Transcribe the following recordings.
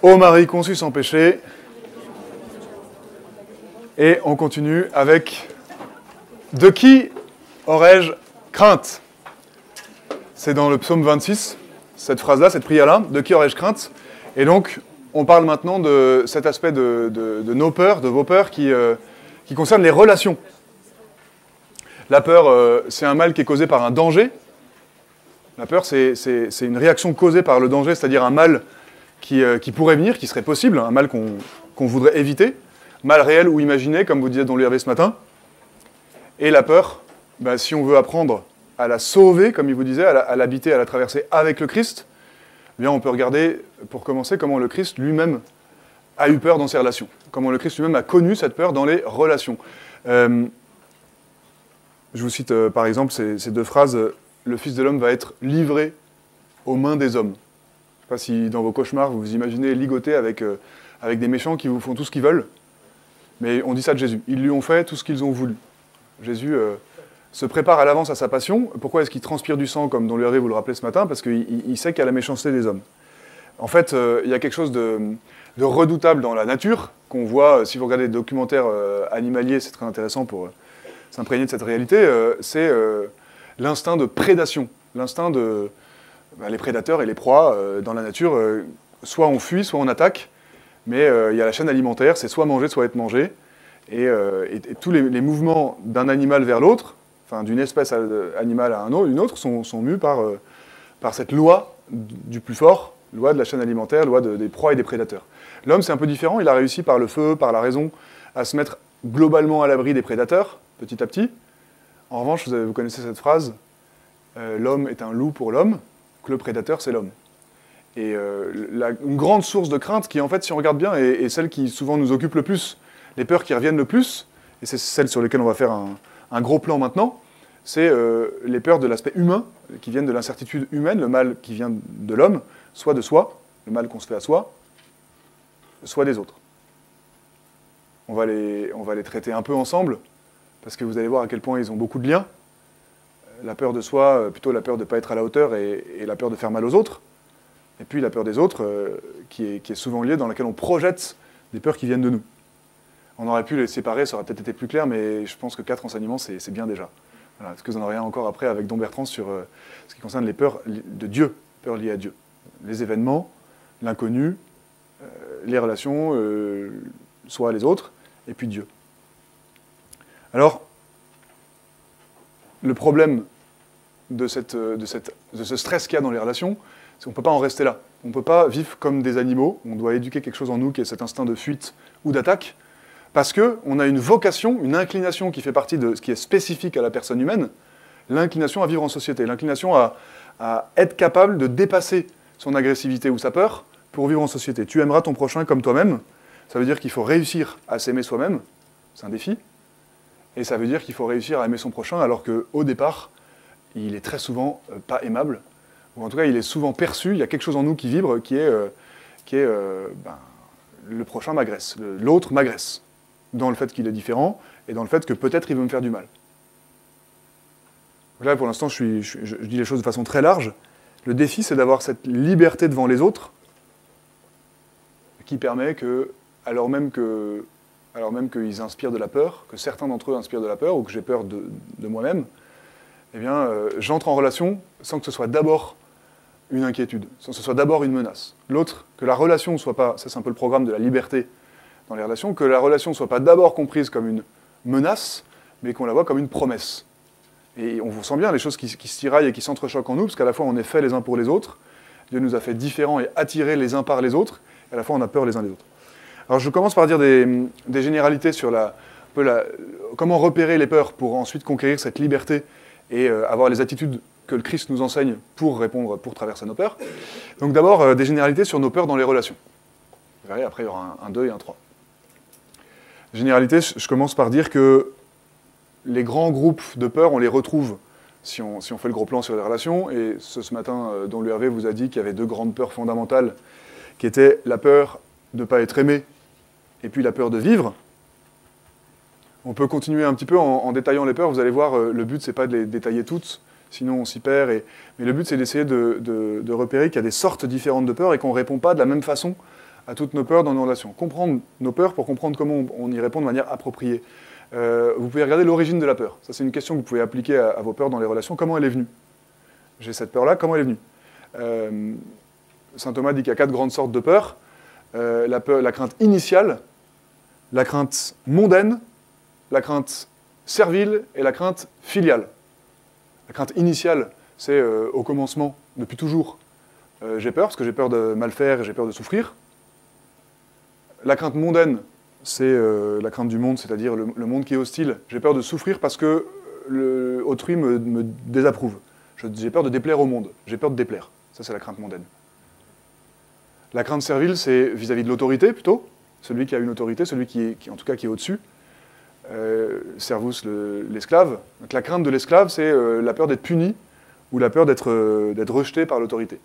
Ô Marie conçue sans péché. Et on continue avec De qui aurais-je crainte? C'est dans le psaume 26, cette phrase-là, cette prière-là, De qui aurais-je crainte? Et donc, on parle maintenant de cet aspect de, nos peurs, de vos peurs, qui, euh, qui concerne les relations. La peur, euh, c'est un mal qui est causé par un danger. La peur, c'est une réaction causée par le danger, c'est-à-dire un mal euh, qui, pourrait venir, qui serait possible, un mal qu'on voudrait éviter, mal réel ou imaginé, comme vous disiez dans l'URV ce matin. Et la peur, bah, si on veut apprendre à la sauver, comme il vous disait, à l'habiter, à, la traverser avec le Christ, eh bien on peut regarder, pour commencer, comment le Christ lui-même a eu peur dans ses relations, comment le Christ lui-même a connu cette peur dans les relations. Euh, je vous cite euh, par exemple ces deux phrases, le Fils de l'homme va être livré aux mains des hommes sais pas si dans vos cauchemars, vous vous imaginez ligoté avec, euh, avec des méchants qui vous font tout ce qu'ils veulent. Mais on dit ça de Jésus. Ils lui ont fait tout ce qu'ils ont voulu. Jésus euh, se prépare à l'avance à sa passion. Pourquoi est-ce qu'il transpire du sang, comme dans le vous le rappelez ce matin? Parce qu'il sait qu'il y a la méchanceté des hommes. En fait, euh, il y a quelque chose de, redoutable dans la nature, qu'on voit, si vous regardez des documentaires animaliers, c'est très intéressant pour s'imprégner de cette réalité, c'est l'instinct de prédation, l'instinct de, bah, les prédateurs et les proies euh, dans la nature, euh, soit on fuit, soit on attaque, mais euh, il y a la chaîne alimentaire, c'est soit manger, soit être mangé. Et, tous les, mouvements d'un animal vers l'autre, enfin d'une espèce animale à une autre, sont, mus par, par cette loi du plus fort, loi de la chaîne alimentaire, loi des proies et des prédateurs. L'homme, c'est un peu différent, il a réussi par le feu, par la raison, à se mettre globalement à l'abri des prédateurs, petit à petit. En revanche, vous, connaissez cette phrase, l'homme est un loup pour l'homme le prédateur, c'est l'homme. Et euh, une grande source de crainte qui, en fait, si on regarde bien, est, celle qui souvent nous occupe le plus, les peurs qui reviennent le plus, et c'est celle sur lesquelles on va faire un, gros plan maintenant, c'est euh, les peurs de l'aspect humain, qui viennent de l'incertitude humaine, le mal qui vient de l'homme, soit de soi, le mal qu'on se fait à soi, soit des autres. On va, les, on va les traiter un peu ensemble, parce que vous allez voir à quel point ils ont beaucoup de liens la peur de soi, euh, plutôt la peur de ne pas être à la hauteur et, la peur de faire mal aux autres. Et puis la peur des autres, euh, qui, est, souvent liée, dans laquelle on projette des peurs qui viennent de nous. On aurait pu les séparer, ça aurait peut-être été plus clair, mais je pense que quatre enseignements, c'est bien déjà. Est-ce que vous en aurez encore après avec Don Bertrand sur euh, ce qui concerne les peurs de Dieu, peurs liées à Dieu Les événements, l'inconnu, les relations, soit les autres, et puis Dieu. Alors, le problème de, cette, de ce stress qu'il y a dans les relations, c'est qu'on ne peut pas en rester là. On ne peut pas vivre comme des animaux, on doit éduquer quelque chose en nous qui est cet instinct de fuite ou d'attaque, parce qu'on a une vocation, une inclination qui fait partie de ce qui est spécifique à la personne humaine, l'inclination à vivre en société, l'inclination à, être capable de dépasser son agressivité ou sa peur pour vivre en société. Tu aimeras ton prochain comme toi-même, ça veut dire qu'il faut réussir à s'aimer soi-même, c'est un défi, et ça veut dire qu'il faut réussir à aimer son prochain, alors qu'au départ, il est très souvent euh, pas aimable, ou en tout cas, il est souvent perçu, il y a quelque chose en nous qui vibre, qui est, euh, qui est euh, ben, le prochain m'agresse, l'autre m'agresse, dans le fait qu'il est différent, et dans le fait que peut-être il veut me faire du mal. Là, pour l'instant, je, je, dis les choses de façon très large. Le défi, c'est d'avoir cette liberté devant les autres, qui permet que, alors même que alors même qu'ils inspirent de la peur, que certains d'entre eux inspirent de la peur, ou que j'ai peur de, moi-même, eh euh, j'entre en relation sans que ce soit d'abord une inquiétude, sans que ce soit d'abord une menace. L'autre, que la relation ne soit pas, ça c'est un peu le programme de la liberté dans les relations, que la relation ne soit pas d'abord comprise comme une menace, mais qu'on la voit comme une promesse. Et on vous sent bien les choses qui, qui se tiraillent et qui s'entrechoquent en nous, parce qu'à la fois on est fait les uns pour les autres, Dieu nous a fait différents et attirés les uns par les autres, et à la fois on a peur les uns des autres. Alors je commence par dire des, généralités sur la, comment repérer les peurs pour ensuite conquérir cette liberté et euh, avoir les attitudes que le Christ nous enseigne pour répondre, pour traverser nos peurs. Donc d'abord, euh, des généralités sur nos peurs dans les relations. Vous verrez, après il y aura un, 2 et un 3. Généralité, je commence par dire que les grands groupes de peurs, on les retrouve si on, si on, fait le gros plan sur les relations. Et ce, matin, euh, dont l'URV vous a dit qu'il y avait deux grandes peurs fondamentales, qui étaient la peur de ne pas être aimé et puis la peur de vivre. On peut continuer un petit peu en, détaillant les peurs. Vous allez voir, euh, le but, c'est pas de les détailler toutes, sinon on s'y perd. Mais le but, c'est d'essayer de, repérer qu'il y a des sortes différentes de peurs et qu'on ne répond pas de la même façon à toutes nos peurs dans nos relations. Comprendre nos peurs pour comprendre comment on y répond de manière appropriée. Euh, vous pouvez regarder l'origine de la peur. Ça, c'est une question que vous pouvez appliquer à, vos peurs dans les relations. Comment elle est venue? J'ai cette peur-là, comment elle est venue? Euh, Saint Thomas dit qu'il y a quatre grandes sortes de peurs. Euh, la, peur, la crainte initiale, la crainte mondaine, la crainte servile et la crainte filiale. La crainte initiale, c'est au commencement, depuis toujours, j'ai peur, parce que j'ai peur de mal faire et j'ai peur de souffrir. La crainte mondaine, c'est euh, la crainte du monde, c'est-à-dire le, monde qui est hostile. J'ai peur de souffrir parce que le, autrui me, désapprouve. J'ai peur de déplaire au monde. J'ai peur de déplaire. Ça, c'est la crainte mondaine. La crainte servile, c'est vis-à-vis de l'autorité plutôt, celui qui a une autorité, celui qui, est, en tout cas qui est au-dessus. Euh, servus, l'esclave. la crainte de l'esclave, c'est euh, la peur d'être puni ou la peur d'être rejeté par l'autorité.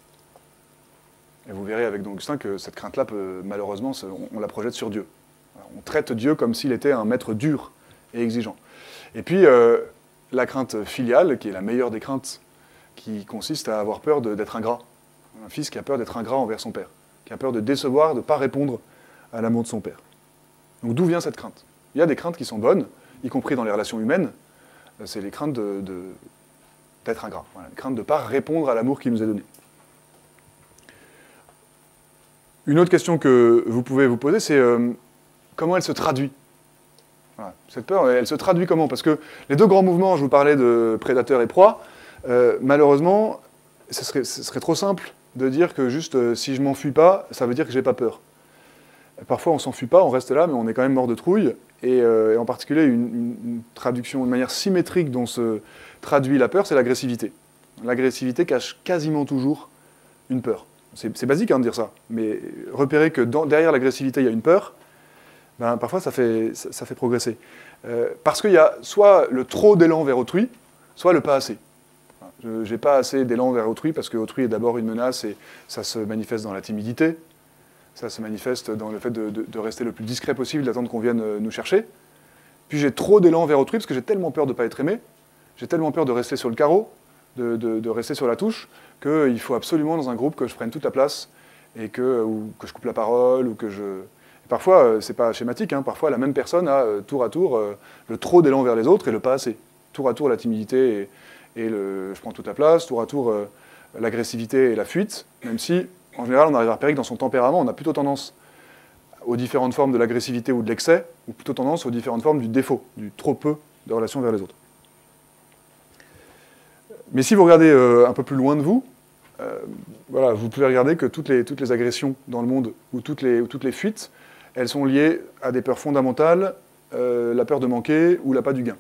Et vous verrez avec Augustin que cette crainte-là, malheureusement, on, la projette sur Dieu. On traite Dieu comme s'il était un maître dur et exigeant. Et puis, euh, la crainte filiale, qui est la meilleure des craintes, qui consiste à avoir peur d'être ingrat. Un fils qui a peur d'être ingrat envers son père, qui a peur de décevoir, de ne pas répondre à l'amour de son père. Donc d'où vient cette crainte? Il y a des craintes qui sont bonnes, y compris dans les relations humaines. C'est les craintes d'être de, ingrat, voilà, les craintes de ne pas répondre à l'amour qui nous est donné. Une autre question que vous pouvez vous poser, c'est euh, comment elle se traduit? Cette peur, elle se traduit comment? Parce que les deux grands mouvements, je vous parlais de prédateur et proie, euh, malheureusement, ce serait, trop simple de dire que juste euh, si je m'enfuis pas, ça veut dire que j'ai pas peur. Parfois, on s'enfuit pas, on reste là, mais on est quand même mort de trouille. Et, euh, en particulier, une, traduction, une manière symétrique dont se traduit la peur, c'est l'agressivité. L'agressivité cache quasiment toujours une peur. C'est basique hein, de dire ça, mais repérer que derrière l'agressivité, il y a une peur, ben, parfois ça fait, ça, fait progresser. Euh, parce qu'il y a soit le trop d'élan vers autrui, soit le pas assez. Je n'ai pas assez d'élan vers autrui parce que autrui est d'abord une menace et ça se manifeste dans la timidité, ça se manifeste dans le fait de, rester le plus discret possible, d'attendre qu'on vienne euh, nous chercher. Puis j'ai trop d'élan vers autrui parce que j'ai tellement peur de ne pas être aimé, j'ai tellement peur de rester sur le carreau, de, rester sur la touche, qu'il faut absolument dans un groupe que je prenne toute la place et que, ou que je coupe la parole ou que je, Parfois, euh, c'est pas schématique, hein. parfois la même personne a euh, tour à tour euh, le trop d'élan vers les autres et le pas assez. Tour à tour la timidité le je prends toute la place, tour à tour l'agressivité et la fuite, même si en général on arrive à repérer que dans son tempérament on a plutôt tendance aux différentes formes de l'agressivité ou de l'excès, ou plutôt tendance aux différentes formes du défaut, du trop peu de relation vers les autres. Mais si vous regardez un peu plus loin de vous, voilà, vous pouvez regarder que toutes les, agressions dans le monde ou toutes les, fuites elles sont liées à des peurs fondamentales, euh, la peur de manquer ou la pas du gain.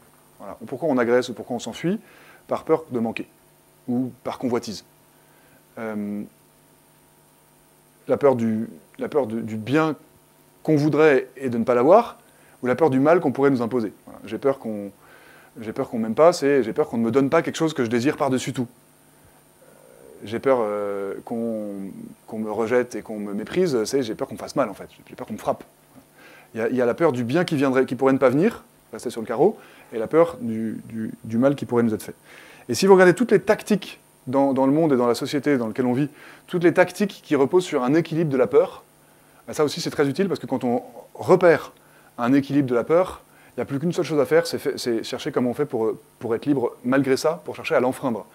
Pourquoi on agresse ou pourquoi on s'enfuit? Par peur de manquer ou par convoitise. Euh, la peur, du, bien qu'on voudrait et de ne pas l'avoir, ou la peur du mal qu'on pourrait nous imposer. J'ai peur qu'on j'ai peur qu'on m'aime pas, j'ai peur qu'on ne me donne pas quelque chose que je désire par-dessus tout j'ai peur euh, qu'on me rejette et qu'on me méprise, j'ai peur qu'on me fasse mal en fait, j'ai peur qu'on me frappe. Il y, a, la peur du bien qui, viendrait, qui pourrait ne pas venir, rester sur le carreau, et la peur du, mal qui pourrait nous être fait. Et si vous regardez toutes les tactiques dans, le monde et dans la société dans laquelle on vit, toutes les tactiques qui reposent sur un équilibre de la peur, bah, ça aussi c'est très utile parce que quand on repère un équilibre de la peur, il n'y a plus qu'une seule chose à faire, c'est chercher comment on fait pour, être libre malgré ça, pour chercher à l'enfreindre.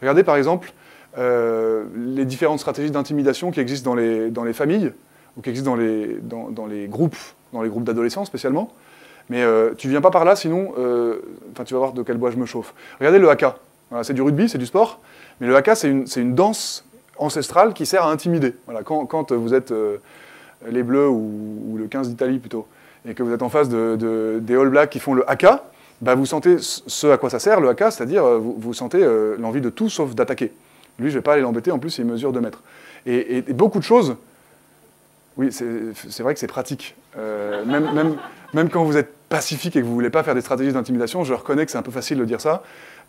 Regardez par exemple euh, les différentes stratégies d'intimidation qui existent dans les, familles, ou qui existent dans, les groupes, dans les groupes d'adolescents spécialement. Mais euh, tu viens pas par là, sinon, euh, tu vas voir de quel bois je me chauffe. Regardez le haka. c'est du rugby, c'est du sport, mais le haka, c'est une, une, danse ancestrale qui sert à intimider. Voilà, quand, quand vous êtes les Bleus ou, le 15 d'Italie plutôt, et que vous êtes en face de, des All Blacks qui font le haka, bah vous sentez ce à quoi ça sert, le haka, c'est-à-dire vous, vous, sentez l'envie de tout sauf d'attaquer. Lui, je ne vais pas aller l'embêter, en plus, il mesure 2 mètres. Et, beaucoup de choses, oui, c'est vrai que c'est pratique. Euh, même, même, quand vous êtes pacifique et que vous ne voulez pas faire des stratégies d'intimidation, je reconnais que c'est un peu facile de dire ça.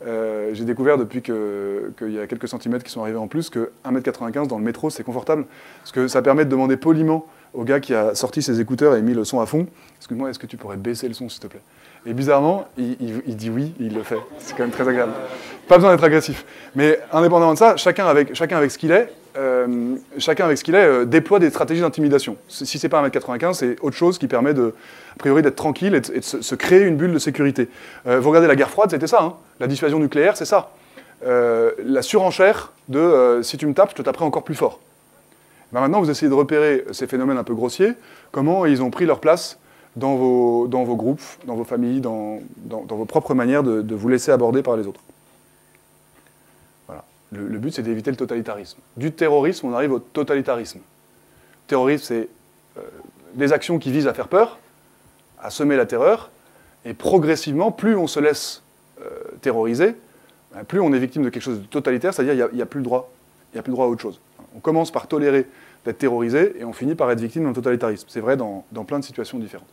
Euh, j'ai découvert depuis qu'il y a quelques centimètres qui sont arrivés en plus que 1m95 dans le métro, c'est confortable. Parce que ça permet de demander poliment au gars qui a sorti ses écouteurs et mis le son à fond Excuse-moi, est-ce que tu pourrais baisser le son, s'il te plaît? Et bizarrement, il, dit oui, il le fait. C'est quand même très agréable. Pas besoin d'être agressif. Mais indépendamment de ça, chacun avec, chacun avec ce qu'il est, euh, chacun avec ce qu'il est, euh, déploie des stratégies d'intimidation. Si c'est pas 1m95, c'est autre chose qui permet, de, a priori, d'être tranquille et de, se, créer une bulle de sécurité. Euh, vous regardez la guerre froide, c'était ça. Hein. la dissuasion nucléaire, c'est ça. la surenchère de si tu me tapes, je te taperai encore plus fort. Ben maintenant, vous essayez de repérer ces phénomènes un peu grossiers, comment ils ont pris leur place dans vos, dans vos groupes, dans vos familles, dans, vos propres manières de vous laisser aborder par les autres. Le, but, c'est d'éviter le totalitarisme. Du terrorisme, on arrive au totalitarisme. Le terrorisme, c'est euh, des actions qui visent à faire peur, à semer la terreur, et progressivement, plus on se laisse euh, terroriser, ben, plus on est victime de quelque chose de totalitaire, c'est-à-dire qu'il n'y a, plus le droit, il a plus droit à autre chose. On commence par tolérer d'être terrorisé, et on finit par être victime d'un totalitarisme. C'est vrai dans, plein de situations différentes.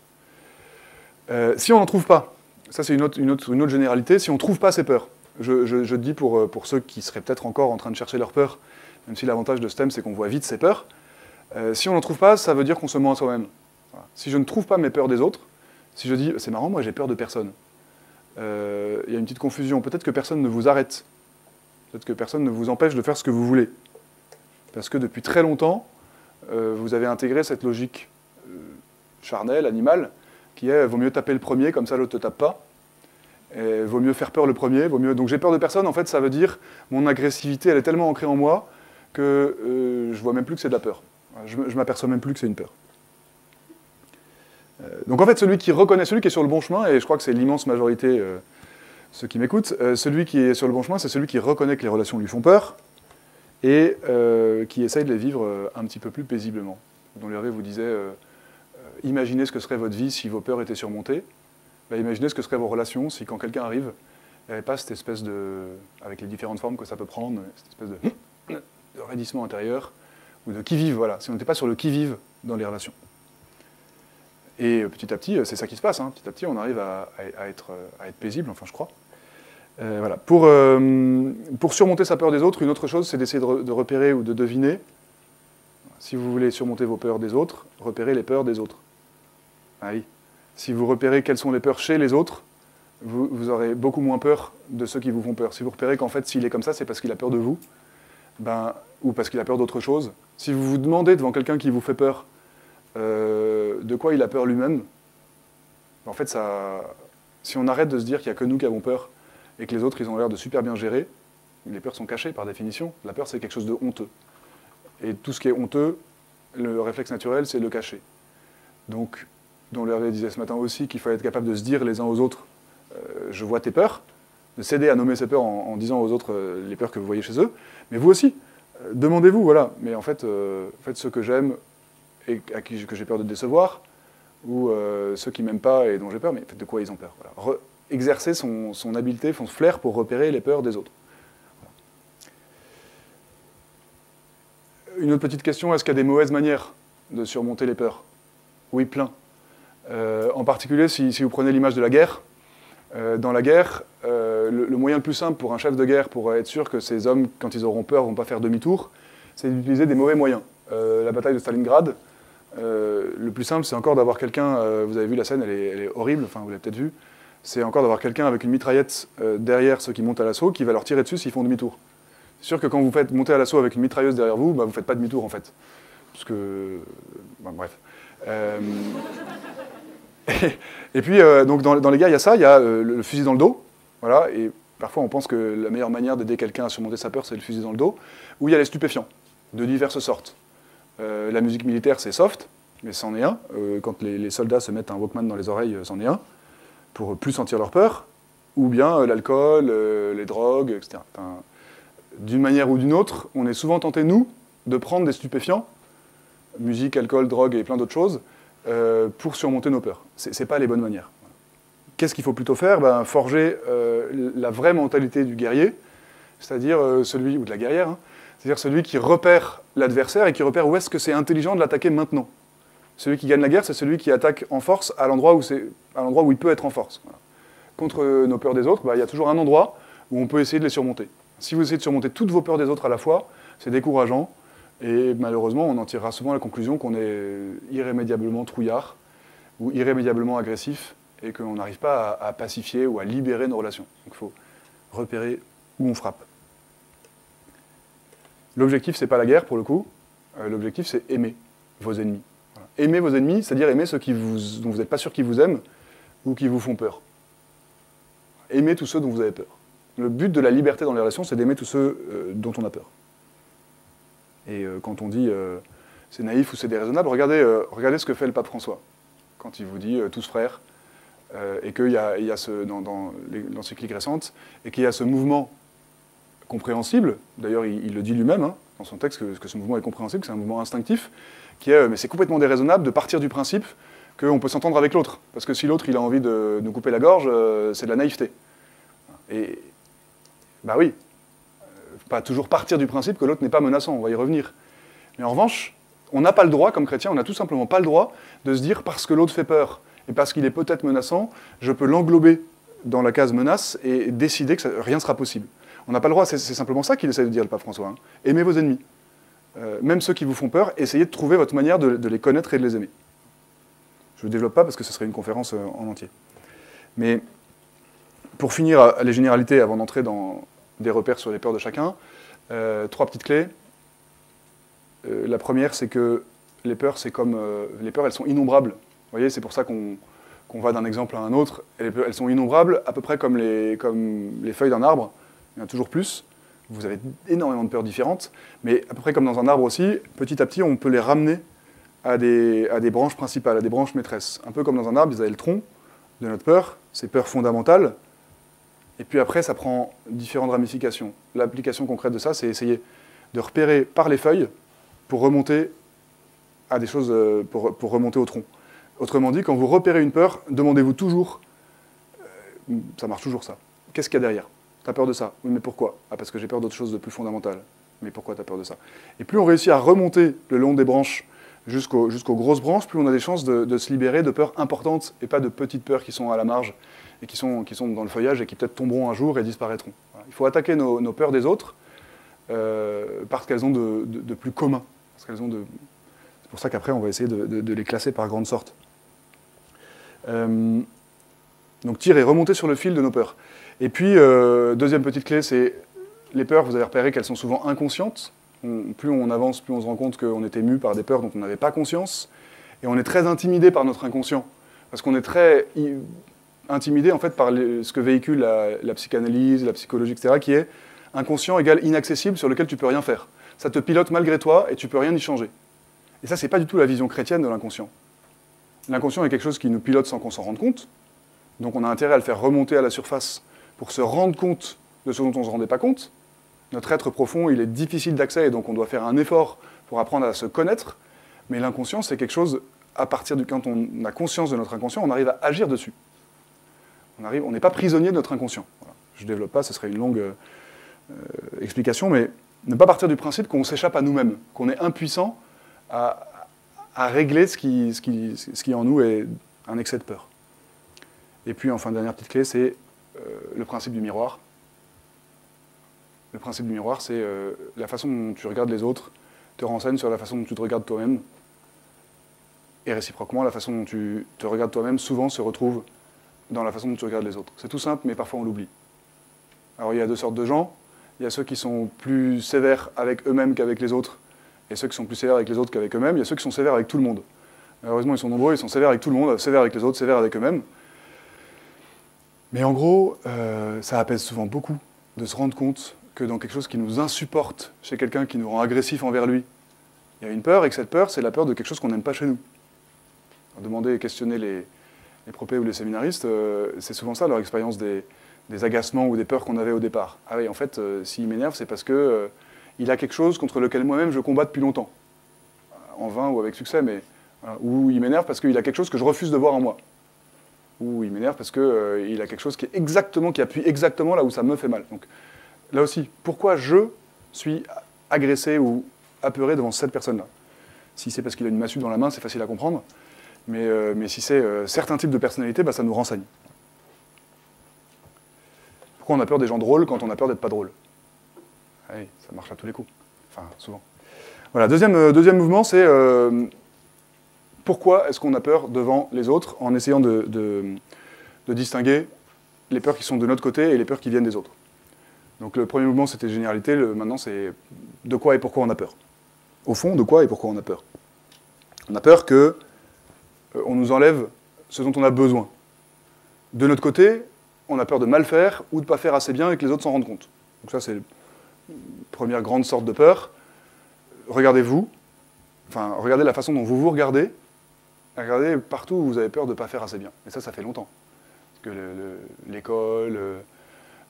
Euh, si on n'en trouve pas, ça c'est une autre, une, autre, une autre généralité, si on ne trouve pas ces peurs, je, dis pour, euh, pour, ceux qui seraient peut-être encore en train de chercher leur peur, même si l'avantage de STEM, c'est qu'on voit vite ses peurs. Euh, si on n'en trouve pas, ça veut dire qu'on se ment à soi-même. Si je ne trouve pas mes peurs des autres, si je dis, c'est marrant, moi j'ai peur de personne, euh, il y a une petite confusion. Peut-être que personne ne vous arrête. Peut-être que personne ne vous empêche de faire ce que vous voulez. Parce que depuis très longtemps, vous avez intégré cette logique charnelle, animale, qui est vaut mieux taper le premier, comme ça l'autre ne te tape pas. Et vaut mieux faire peur le premier, vaut mieux. Donc j'ai peur de personne, en fait, ça veut dire mon agressivité, elle est tellement ancrée en moi que euh, je vois même plus que c'est de la peur. Je, je m'aperçois même plus que c'est une peur. Euh, donc en fait, celui qui reconnaît, celui qui est sur le bon chemin, et je crois que c'est l'immense majorité, euh, ceux qui m'écoutent, celui qui est sur le bon chemin, c'est celui qui reconnaît que les relations lui font peur et qui essaye de les vivre un petit peu plus paisiblement. Dont Hervé vous disait, imaginez ce que serait votre vie si vos peurs étaient surmontées. Bah, imaginez ce que seraient vos relations si quand quelqu'un arrive, il n'y avait pas cette espèce de, avec les différentes formes que ça peut prendre, cette espèce de, raidissement intérieur, ou de qui-vive, voilà, si on n'était pas sur le qui-vive dans les relations. Et euh, petit à petit, euh, c'est ça qui se passe, hein. petit à petit, on arrive à, être, à, être, paisible, enfin je crois. Euh, voilà. pour, pour surmonter sa peur des autres, une autre chose, c'est d'essayer de, de, repérer ou de deviner, si vous voulez surmonter vos peurs des autres, repérez les peurs des autres. Ah oui, si vous repérez quelles sont les peurs chez les autres, vous, aurez beaucoup moins peur de ceux qui vous font peur. Si vous repérez qu'en fait, s'il est comme ça, c'est parce qu'il a peur de vous, ben, ou parce qu'il a peur d'autre chose. Si vous vous demandez devant quelqu'un qui vous fait peur euh, de quoi il a peur lui-même, en fait, ça, si on arrête de se dire qu'il n'y a que nous qui avons peur et que les autres, ils ont l'air de super bien gérer, les peurs sont cachées par définition. La peur, c'est quelque chose de honteux. Et tout ce qui est honteux, le réflexe naturel, c'est le cacher. Donc, dont Hervé disait ce matin aussi qu'il fallait être capable de se dire les uns aux autres euh, je vois tes peurs, de s'aider à nommer ses peurs en, disant aux autres euh, les peurs que vous voyez chez eux, mais vous aussi, euh, demandez-vous, voilà, mais en fait, faites ce que j'aime et à qui j'ai peur de décevoir, ou ceux qui m'aiment pas et dont j'ai peur, mais faites de quoi ils ont peur. exercer son, son, habileté, son flair pour repérer les peurs des autres. Une autre petite question, est-ce qu'il y a des mauvaises manières de surmonter les peurs? Oui, plein. Euh, en particulier, si, vous prenez l'image de la guerre, euh, dans la guerre, euh, le, moyen le plus simple pour un chef de guerre, pour être sûr que ces hommes, quand ils auront peur, vont pas faire demi-tour, c'est d'utiliser des mauvais moyens. la bataille de Stalingrad, le plus simple, c'est encore d'avoir quelqu'un, vous avez vu la scène, elle est, horrible, enfin vous l'avez peut-être vu, c'est encore d'avoir quelqu'un avec une mitraillette derrière ceux qui montent à l'assaut, qui va leur tirer dessus s'ils font demi-tour. C'est sûr que quand vous faites monter à l'assaut avec une mitrailleuse derrière vous, bah, vous ne faites pas demi-tour en fait. Parce que... bref. Et, puis, euh, donc dans, les gars, il y a ça, il y a euh, le, fusil dans le dos. Voilà, et parfois, on pense que la meilleure manière d'aider quelqu'un à surmonter sa peur, c'est le fusil dans le dos. Ou il y a les stupéfiants, de diverses sortes. Euh, la musique militaire, c'est soft, mais c'en est un. quand les, soldats se mettent un Walkman dans les oreilles, c'en est un, pour plus sentir leur peur. Ou bien l'alcool, les drogues, etc. d'une manière ou d'une autre, on est souvent tenté, nous, de prendre des stupéfiants, musique, alcool, drogue et plein d'autres choses, euh, pour surmonter nos peurs. Ce n'est pas les bonnes manières. Qu'est-ce qu'il faut plutôt faire? Ben, Forger euh, la vraie mentalité du guerrier, c'est-à-dire euh, celui, ou de la guerrière, hein, c'est-à-dire celui qui repère l'adversaire et qui repère où est-ce que c'est intelligent de l'attaquer maintenant. Celui qui gagne la guerre, c'est celui qui attaque en force à l'endroit où, où il peut être en force. Contre nos peurs des autres, ben, il y a toujours un endroit où on peut essayer de les surmonter. Si vous essayez de surmonter toutes vos peurs des autres à la fois, c'est décourageant, et malheureusement, on en tirera souvent la conclusion qu'on est irrémédiablement trouillard ou irrémédiablement agressif et qu'on n'arrive pas à, pacifier ou à libérer nos relations. Donc il faut repérer où on frappe. L'objectif, c'est pas la guerre pour le coup. Euh, L'objectif, c'est aimer vos ennemis. Aimer vos ennemis, c'est-à-dire aimer ceux dont vous n'êtes pas sûr qu'ils vous aiment ou qui vous font peur. Aimer tous ceux dont vous avez peur. Le but de la liberté dans les relations, c'est d'aimer tous ceux euh, dont on a peur. Et euh, quand on dit euh, c'est naïf ou c'est déraisonnable, regardez, euh, regardez ce que fait le pape François quand il vous dit tous frères, et qu'il y a, y a ce, dans, l'encyclique récente, et qu'il y a ce mouvement compréhensible, d'ailleurs il, le dit lui-même hein, dans son texte que, ce mouvement est compréhensible, que c'est un mouvement instinctif, qui est, mais c'est complètement déraisonnable de partir du principe qu'on peut s'entendre avec l'autre, parce que si l'autre il a envie de nous couper la gorge, c'est de la naïveté. Et bah oui, pas toujours partir du principe que l'autre n'est pas menaçant, on va y revenir. Mais en revanche, on n'a pas le droit, comme chrétien, on n'a tout simplement pas le droit de se dire parce que l'autre fait peur et parce qu'il est peut-être menaçant, je peux l'englober dans la case menace et décider que rien ne sera possible. On n'a pas le droit, c'est simplement ça qu'il essaie de dire le pape François. hein. Aimez vos ennemis. Euh, même ceux qui vous font peur, essayez de trouver votre manière de, de les connaître et de les aimer. Je ne développe pas parce que ce serait une conférence euh, en entier. Mais pour finir les généralités, avant d'entrer dans des repères sur les peurs de chacun, euh, trois petites clés. Euh, la première, c'est que les peurs, c'est comme euh, les peurs, elles sont innombrables. Vous voyez, c'est pour ça qu'on va d'un exemple à un autre. Elles sont innombrables, à peu près comme les, comme les feuilles d'un arbre. Il y en a toujours plus. Vous avez énormément de peurs différentes, mais à peu près comme dans un arbre aussi, petit à petit, on peut les ramener à des, à des branches principales, à des branches maîtresses. Un peu comme dans un arbre, vous avez le tronc de notre peur, ces peurs fondamentales, et puis après, ça prend différentes ramifications. L'application concrète de ça, c'est essayer de repérer par les feuilles pour remonter à des choses, euh, pour, pour remonter au tronc. Autrement dit, quand vous repérez une peur, demandez-vous toujours, euh, ça marche toujours ça, qu'est-ce qu'il y a derrière? T'as peur de ça? Oui, mais pourquoi? Ah, parce que j'ai peur d'autre chose de plus fondamental. Mais pourquoi t'as peur de ça? Et plus on réussit à remonter le long des branches jusqu'aux grosses branches, plus on a des chances de se libérer de peurs importantes et pas de petites peurs qui sont à la marge et qui sont, qui sont dans le feuillage et qui peut-être tomberont un jour et disparaîtront. Il faut attaquer nos, nos peurs des autres euh, parce qu'elles ont de, de- plus commun. De... C'est pour ça qu'après, on va essayer de, de- les classer par grande sorte. Euh, donc tirer, remonter sur le fil de nos peurs. Et puis, euh, deuxième petite clé, c'est les peurs, vous avez repéré qu'elles sont souvent inconscientes. On- plus on avance, plus on se rend compte qu'on est ému par des peurs dont on n'avait pas conscience. Et on est très intimidé par notre inconscient. Parce qu'on est très intimidé en fait par ce que véhicule la, la psychanalyse, la psychologie, etc., qui est inconscient égale inaccessible sur lequel tu peux rien faire. Ça te pilote malgré toi et tu peux rien y changer. Et ça, c'est pas du tout la vision chrétienne de l'inconscient. L'inconscient est quelque chose qui nous pilote sans qu'on s'en rende compte. Donc on a intérêt à le faire remonter à la surface pour se rendre compte de ce dont on ne se rendait pas compte. Notre être profond, il est difficile d'accès et donc on doit faire un effort pour apprendre à se connaître. Mais l'inconscient, c'est quelque chose, à partir du quand on a conscience de notre inconscient, on arrive à agir dessus. On n'est pas prisonnier de notre inconscient. Je ne développe pas, ce serait une longue euh, explication, mais ne pas partir du principe qu'on s'échappe à nous-mêmes, qu'on est impuissant à, régler ce qui en nous est un excès de peur. Et puis, enfin, dernière petite clé, c'est euh, le principe du miroir. Le principe du miroir, c'est euh, la façon dont tu regardes les autres te renseigne sur la façon dont tu te regardes toi-même. Et réciproquement, la façon dont tu te regardes toi-même souvent se retrouve dans la façon dont tu regardes les autres. C'est tout simple, mais parfois on l'oublie. Alors il y a deux sortes de gens. Il y a ceux qui sont plus sévères avec eux-mêmes qu'avec les autres, et ceux qui sont plus sévères avec les autres qu'avec eux-mêmes. Il y a ceux qui sont sévères avec tout le monde. Malheureusement, ils sont nombreux, ils sont sévères avec tout le monde, sévères avec les autres, sévères avec eux-mêmes. Mais en gros, euh, ça apaise souvent beaucoup de se rendre compte que dans quelque chose qui nous insupporte chez quelqu'un qui nous rend agressif envers lui, il y a une peur, et que cette peur, c'est la peur de quelque chose qu'on n'aime pas chez nous. Alors, demander et questionner les, les propés ou les séminaristes, euh, c'est souvent ça leur expérience des, agacements ou des peurs qu'on avait au départ. Ah oui, en fait, euh, s'il m'énerve, c'est parce que euh, il a quelque chose contre lequel moi-même je combats depuis longtemps. En vain ou avec succès, mais. voilà. Ou il m'énerve parce qu'il a quelque chose que je refuse de voir en moi. Ou il m'énerve parce qu'il il a quelque chose qui est exactement, qui appuie exactement là où ça me fait mal. Donc là aussi, pourquoi je suis agressé ou apeuré devant cette personne-là? Si c'est parce qu'il a une massue dans la main, c'est facile à comprendre. Mais, euh, mais si c'est euh, certains types de personnalités, bah, ça nous renseigne. Pourquoi on a peur des gens drôles quand on a peur d'être pas drôle? Ah ça marche à tous les coups. Enfin, souvent. Voilà, deuxième, euh, deuxième mouvement, c'est pourquoi est-ce qu'on a peur devant les autres en essayant de, de- distinguer les peurs qui sont de notre côté et les peurs qui viennent des autres? Donc le premier mouvement, c'était généralité. Maintenant, c'est de quoi et pourquoi on a peur? Au fond, de quoi et pourquoi on a peur? On a peur que on nous enlève ce dont on a besoin. De notre côté, on a peur de mal faire ou de ne pas faire assez bien et que les autres s'en rendent compte. Donc ça, c'est la première grande sorte de peur. Regardez-vous, enfin, regardez la façon dont vous vous regardez, regardez partout où vous avez peur de ne pas faire assez bien. Et ça, ça fait longtemps. Que l'école, le,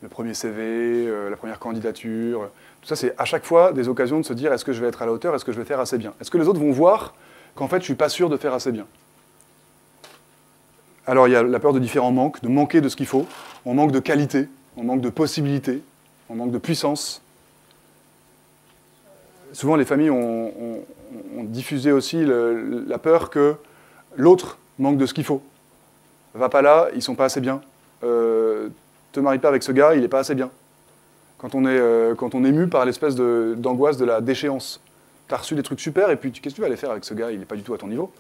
le, premier CV, euh, la première candidature, tout ça, c'est à chaque fois des occasions de se dire est-ce que je vais être à la hauteur, est-ce que je vais faire assez bien? Est-ce que les autres vont voir qu'en fait, je ne suis pas sûr de faire assez bien? Alors il y a la peur de différents manques, de manquer de ce qu'il faut. On manque de qualité, on manque de possibilités, on manque de puissance. Souvent les familles ont, diffusé aussi la peur que l'autre manque de ce qu'il faut. Va pas là, ils sont pas assez bien. Euh, te marie pas avec ce gars, il n'est pas assez bien. Quand on est, euh, quand on est ému par l'espèce d'angoisse de, la déchéance. Tu as reçu des trucs super et puis qu'est-ce que tu vas aller faire avec ce gars? Il n'est pas du tout à ton niveau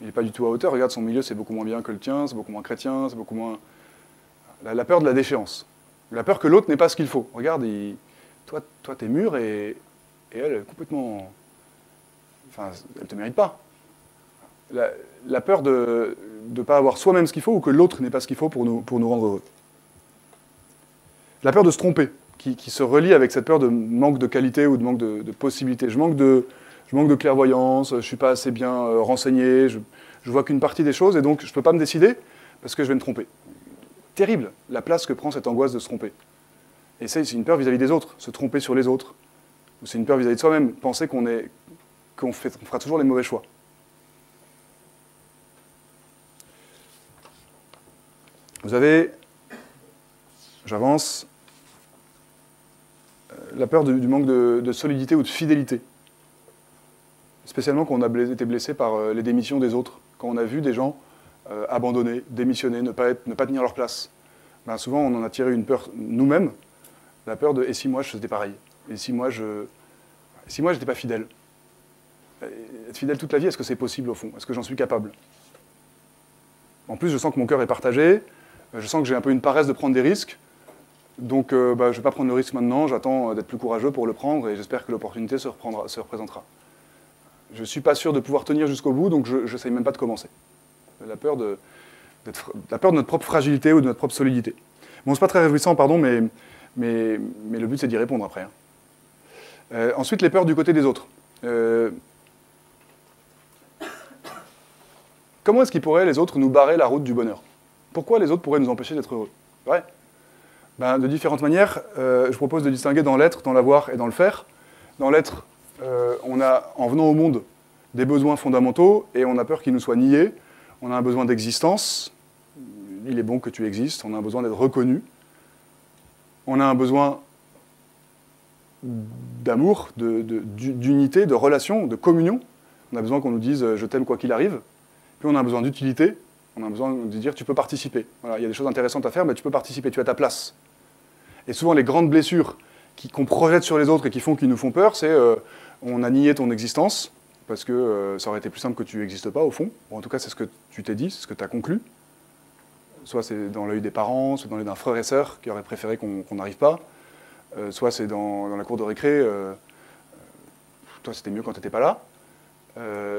il n'est pas du tout à hauteur. Regarde, son milieu, c'est beaucoup moins bien que le tien, c'est beaucoup moins chrétien, c'est beaucoup moins. La, peur de la déchéance. La peur que l'autre n'ait pas ce qu'il faut. Regarde, toi, toi, t'es mûr et, elle, est complètement. Enfin, elle ne te mérite pas. La, peur de ne pas avoir soi-même ce qu'il faut ou que l'autre n'ait pas ce qu'il faut pour nous, pour nous rendre heureux. La peur de se tromper, qui, se relie avec cette peur de manque de qualité ou de manque de, de possibilités. Je manque de, je manque de clairvoyance, je ne suis pas assez bien euh, renseigné, je, ne vois qu'une partie des choses et donc je ne peux pas me décider parce que je vais me tromper. Terrible la place que prend cette angoisse de se tromper. Et c'est une peur vis-à-vis des autres, se tromper sur les autres. Ou c'est une peur vis-à-vis de soi-même, penser qu'on qu'on fera toujours les mauvais choix. Vous avez, j'avance, euh, la peur du, manque de solidité ou de fidélité spécialement quand on a été blessé par euh, les démissions des autres, quand on a vu des gens euh, abandonner, démissionner, ne pas, ne pas tenir leur place. Ben, souvent, on en a tiré une peur nous-mêmes, la peur de « et si moi je faisais pareil? Et si moi je si moi j'étais pas fidèle? Être fidèle toute la vie, est-ce que c'est possible au fond? Est-ce que j'en suis capable? En plus, je sens que mon cœur est partagé, je sens que j'ai un peu une paresse de prendre des risques, donc euh, bah, je ne vais pas prendre le risque maintenant, j'attends d'être plus courageux pour le prendre et j'espère que l'opportunité se représentera je ne suis pas sûr de pouvoir tenir jusqu'au bout, donc je n'essaye même pas de commencer. La peur de, notre propre fragilité ou de notre propre solidité. Bon, c'est pas très réjouissant, pardon, mais le but c'est d'y répondre après. Hein. Euh, ensuite, les peurs du côté des autres. Euh, comment est-ce qu'ils pourraient, les autres, nous barrer la route du bonheur? Pourquoi les autres pourraient nous empêcher d'être heureux? Ouais. ben, De différentes manières, euh, je propose de distinguer dans l'être, dans l'avoir et dans le faire. Dans l'être, euh, on a, en venant au monde, des besoins fondamentaux et on a peur qu'ils nous soient niés. On a un besoin d'existence. Il est bon que tu existes. On a un besoin d'être reconnu. On a un besoin d'amour, d'unité, de, relation, de communion. On a besoin qu'on nous dise je t'aime quoi qu'il arrive. Puis on a un besoin d'utilité. On a besoin de dire tu peux participer. il y a des choses intéressantes à faire, mais tu peux participer, tu as ta place. Et souvent les grandes blessures qu'on projette sur les autres et qui font qu'ils nous font peur, c'est euh, on a nié ton existence, parce que euh, ça aurait été plus simple que tu n'existes pas, au fond. en tout cas, c'est ce que tu t'es dit, c'est ce que tu as conclu. Soit c'est dans l'œil des parents, soit dans l'œil d'un frère et sœur qui aurait préféré qu'on n'arrive pas. Euh, soit c'est dans, la cour de récré, euh, toi c'était mieux quand tu n'étais pas là.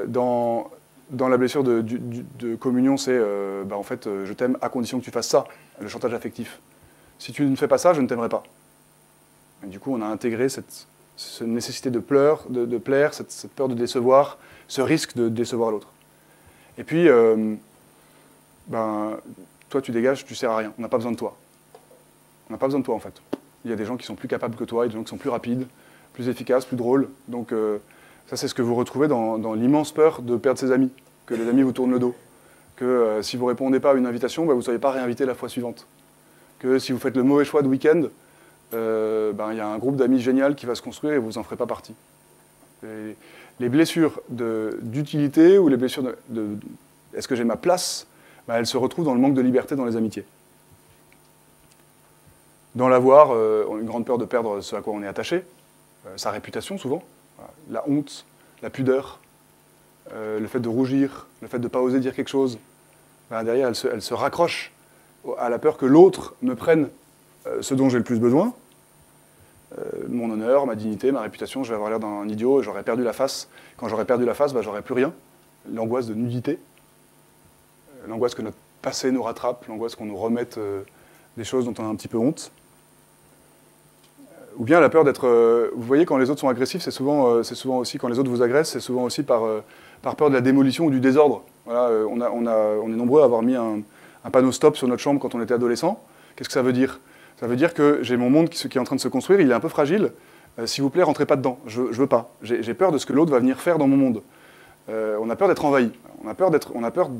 Dans, la blessure de, communion, c'est bah, en fait, je t'aime à condition que tu fasses ça, le chantage affectif. Si tu ne fais pas ça, je ne t'aimerai pas. Du coup, on a intégré cette, cette nécessité de, pleur, de, plaire, cette, peur de décevoir, ce risque de décevoir l'autre. Et puis, euh, ben, toi tu dégages, tu sers à rien, on n'a pas besoin de toi. On n'a pas besoin de toi en fait. Il y a des gens qui sont plus capables que toi, il y a des gens qui sont plus rapides, plus efficaces, plus drôles. Donc euh, ça c'est ce que vous retrouvez dans, l'immense peur de perdre ses amis, que les amis vous tournent le dos, que euh, si vous ne répondez pas à une invitation, ben, vous ne soyez pas réinvité la fois suivante, que si vous faites le mauvais choix de week-end, euh, ben, il y a un groupe d'amis génial qui va se construire et vous n'en ferez pas partie. les blessures d'utilité ou les blessures de, est-ce que j'ai ma place, ben, elles se retrouvent dans le manque de liberté dans les amitiés. Dans l'avoir, euh, on a une grande peur de perdre ce à quoi on est attaché, euh, sa réputation souvent, la honte, la pudeur, le fait de rougir, le fait de ne pas oser dire quelque chose. Ben, derrière, elle se, elle se raccroche à la peur que l'autre me prenne ce dont j'ai le plus besoin, mon honneur, ma dignité, ma réputation, je vais avoir l'air d'un idiot et j'aurais perdu la face. Quand j'aurais perdu la face, bah, j'aurais plus rien. L'angoisse de nudité, l'angoisse que notre passé nous rattrape, l'angoisse qu'on nous remette des choses dont on a un petit peu honte. Ou bien la peur d'être... vous voyez, quand les autres sont agressifs, c'est souvent, c'est souvent aussi, quand les autres vous agressent, c'est souvent aussi par, peur de la démolition ou du désordre. Voilà, on, a, on, a, on est nombreux à avoir mis un panneau stop sur notre chambre quand on était adolescent. Qu'est-ce que ça veut dire? Ça veut dire que j'ai mon monde qui, est en train de se construire, il est un peu fragile. Euh, S'il vous plaît, rentrez pas dedans. Je, veux pas. J'ai peur de ce que l'autre va venir faire dans mon monde. Euh, on a peur d'être envahi. On a peur d'être. On a peur.